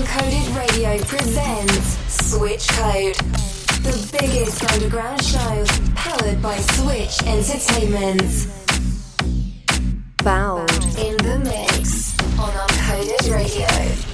Uncoded Radio presents Switch Code, the biggest underground show powered by Switch Entertainment. Baud in the mix on Uncoded Radio.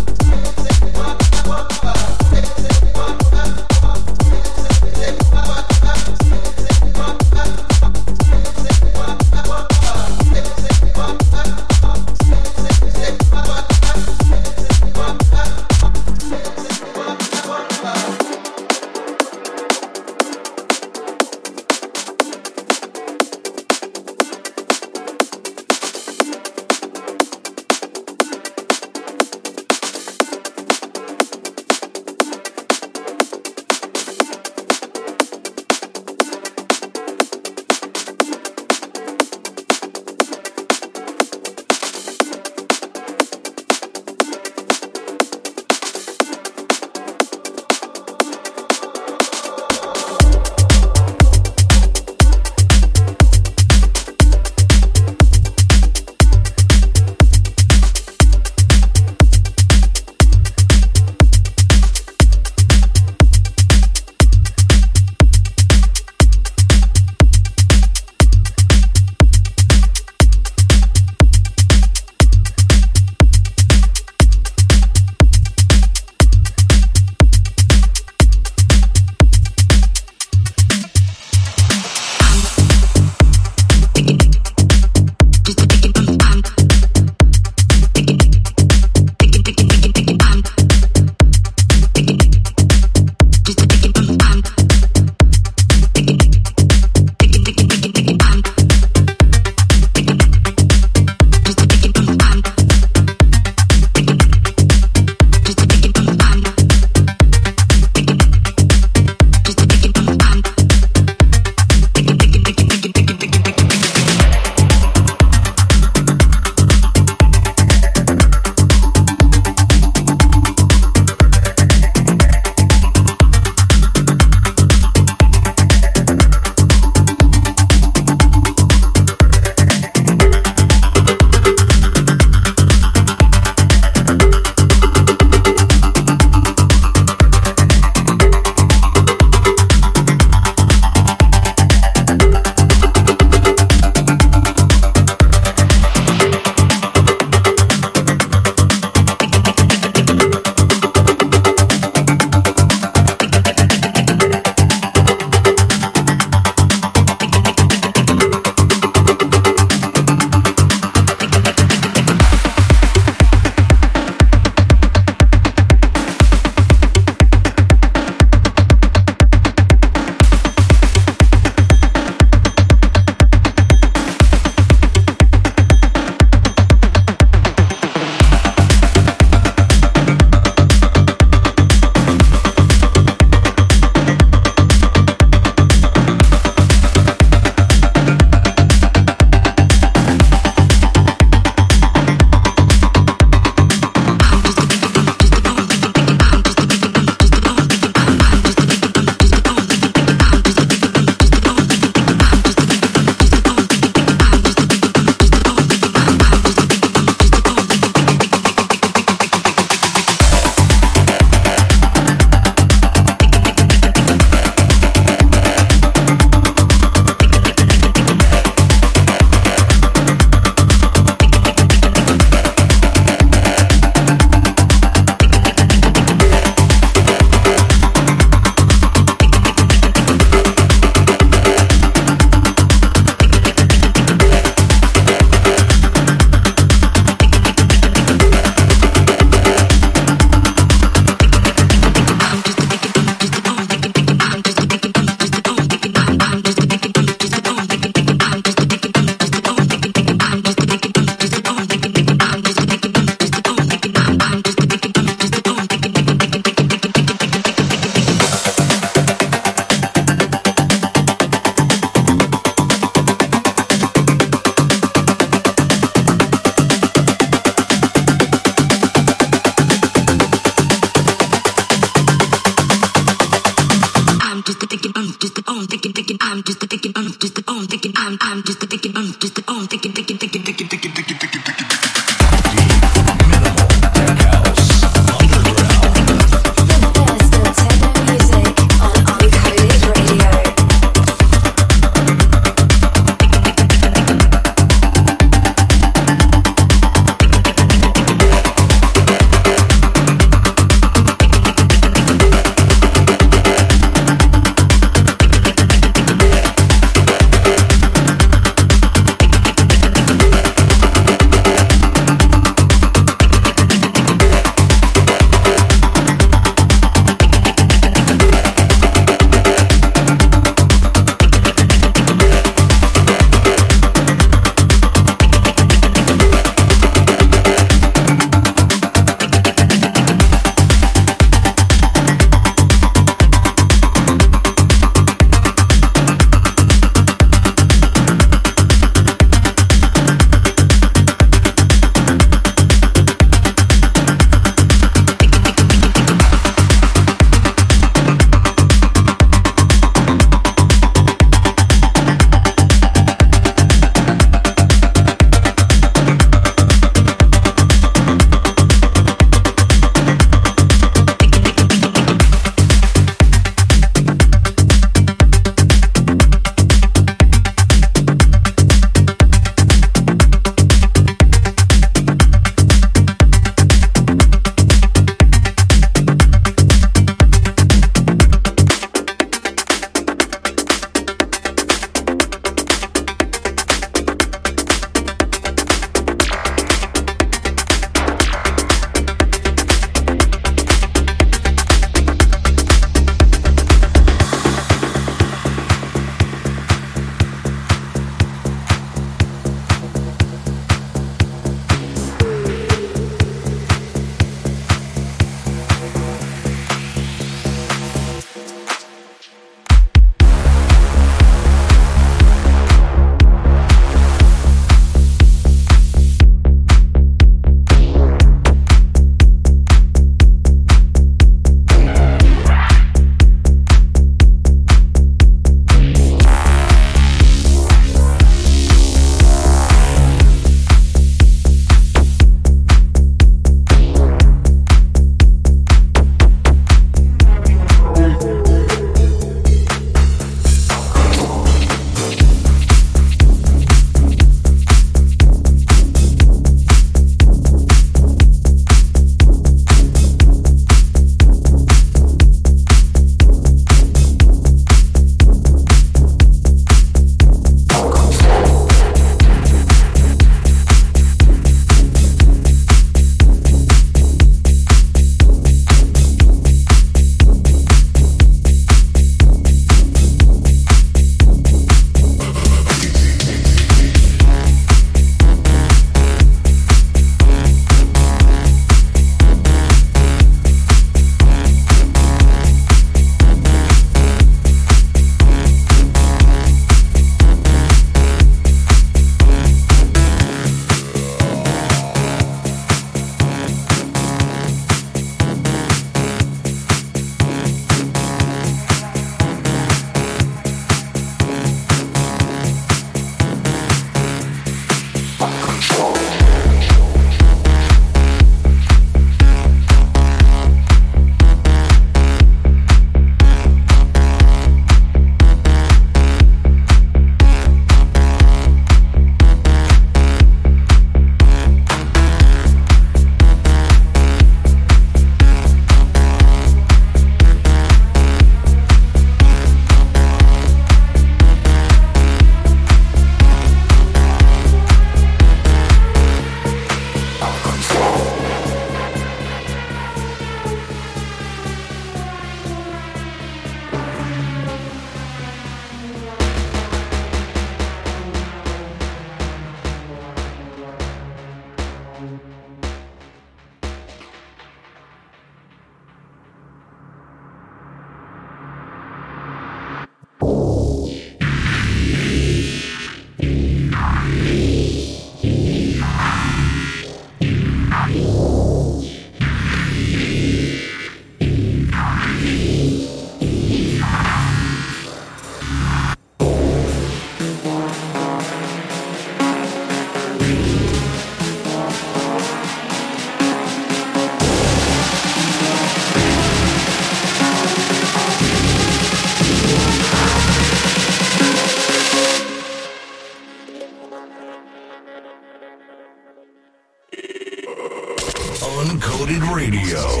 Radio.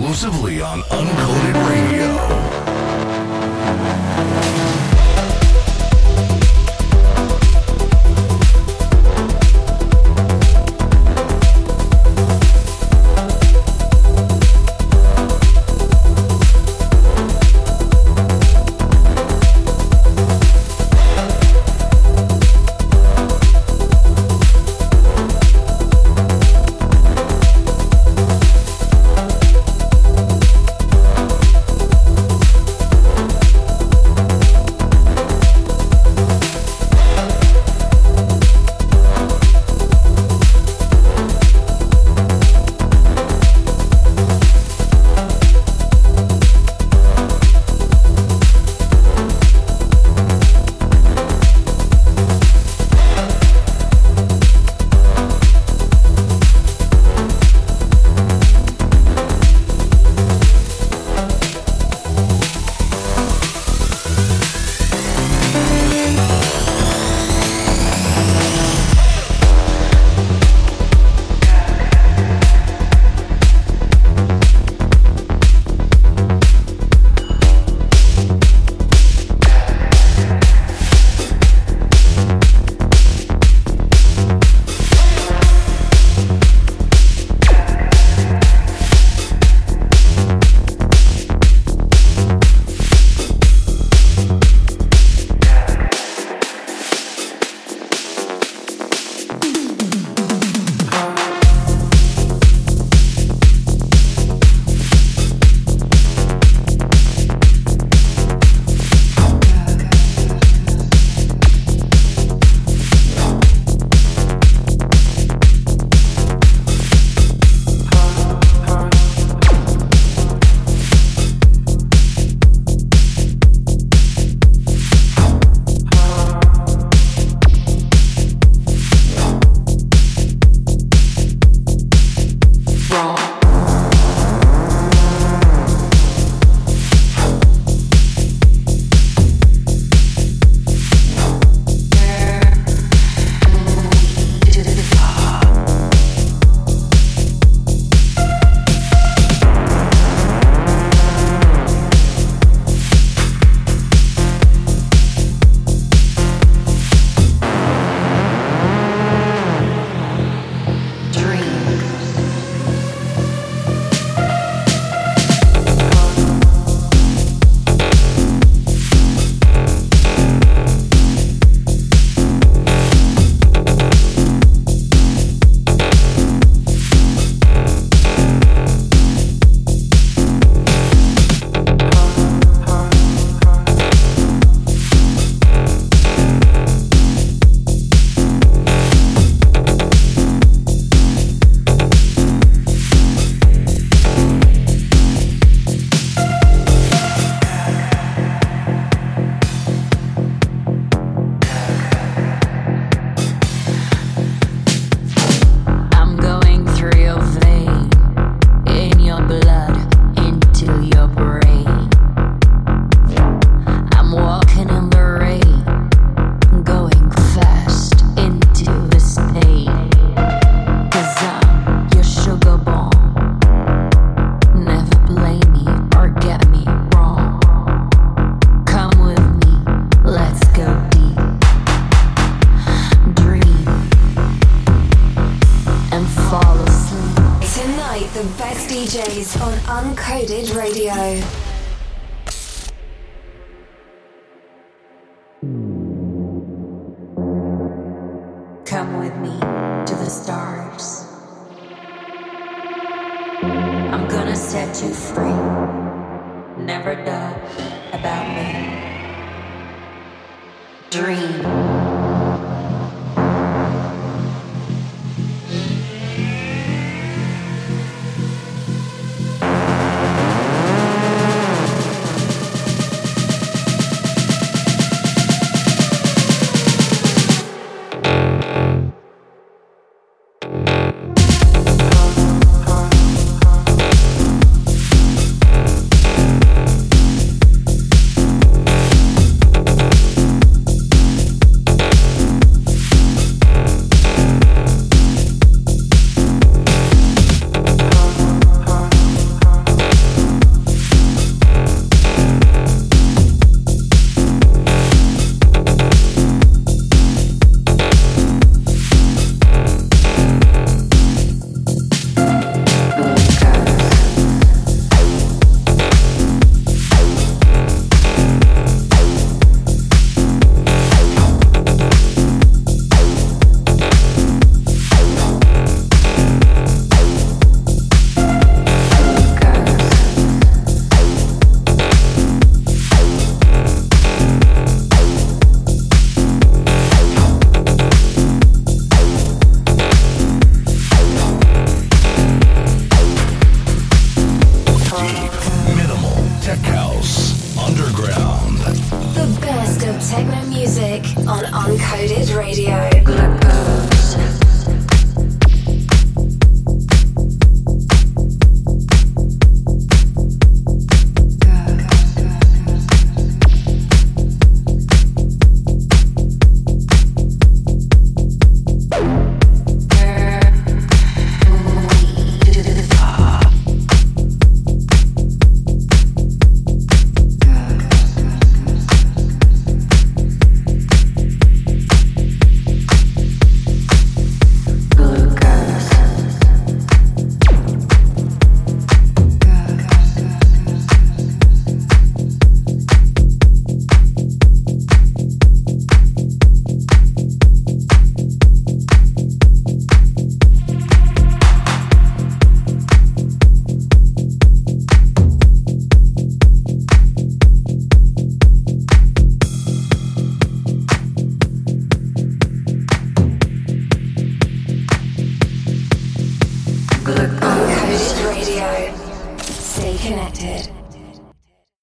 Exclusively on Uncoded